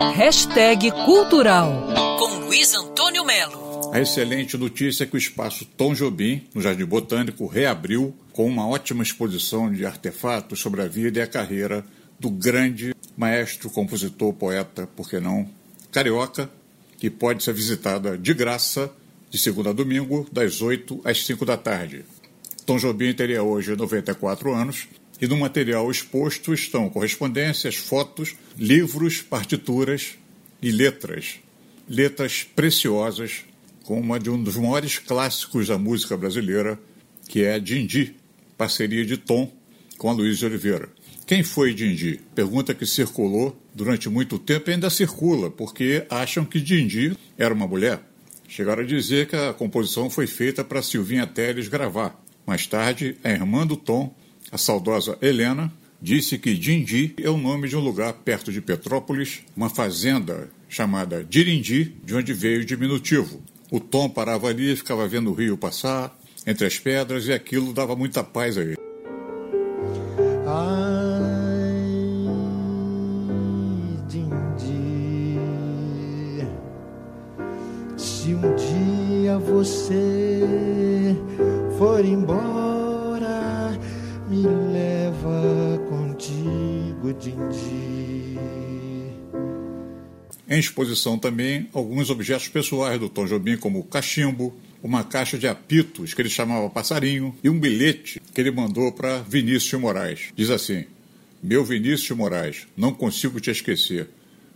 Hashtag Cultural com Luiz Antônio Melo. A excelente notícia é que o espaço Tom Jobim, no Jardim Botânico, reabriu com uma ótima exposição de artefatos sobre a vida e a carreira do grande maestro, compositor, poeta, por que não, carioca, que pode ser visitada de graça de segunda a domingo, das 8 às 5 da tarde. Tom Jobim teria hoje 94 anos e no material exposto estão correspondências, fotos, livros, partituras e letras. Letras preciosas, como uma de um dos maiores clássicos da música brasileira, que é Dindi, parceria de Tom com a Luiz Oliveira. Quem foi Dindi? Pergunta que circulou durante muito tempo e ainda circula, porque acham que Dindi era uma mulher. Chegaram a dizer que a composição foi feita para Silvinha Teles gravar. Mais tarde, a irmã do Tom, a saudosa Helena, disse que Dindi é o nome de um lugar perto de Petrópolis, uma fazenda chamada Dirindi, de onde veio o diminutivo. O Tom parava ali ficava vendo o rio passar entre as pedras e aquilo dava muita paz a ele. Ai, Dindi, se um dia você for embora, me leva contigo, Dindi. Em exposição também alguns objetos pessoais do Tom Jobim, como o cachimbo, uma caixa de apitos que ele chamava passarinho e um bilhete que ele mandou para Vinícius Moraes. Diz assim: Meu Vinícius Moraes, não consigo te esquecer.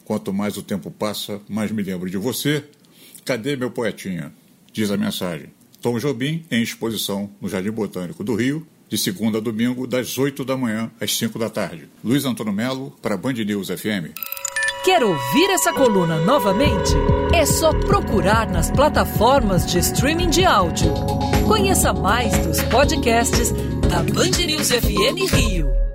Quanto mais o tempo passa, mais me lembro de você. Cadê meu poetinha? Diz a mensagem. Tom Jobim em exposição no Jardim Botânico do Rio, de segunda a domingo, das 8 da manhã às 5 da tarde. Luiz Antônio Melo, para Band News FM. Quer ouvir essa coluna novamente? É só procurar nas plataformas de streaming de áudio. Conheça mais dos podcasts da Band News FM Rio.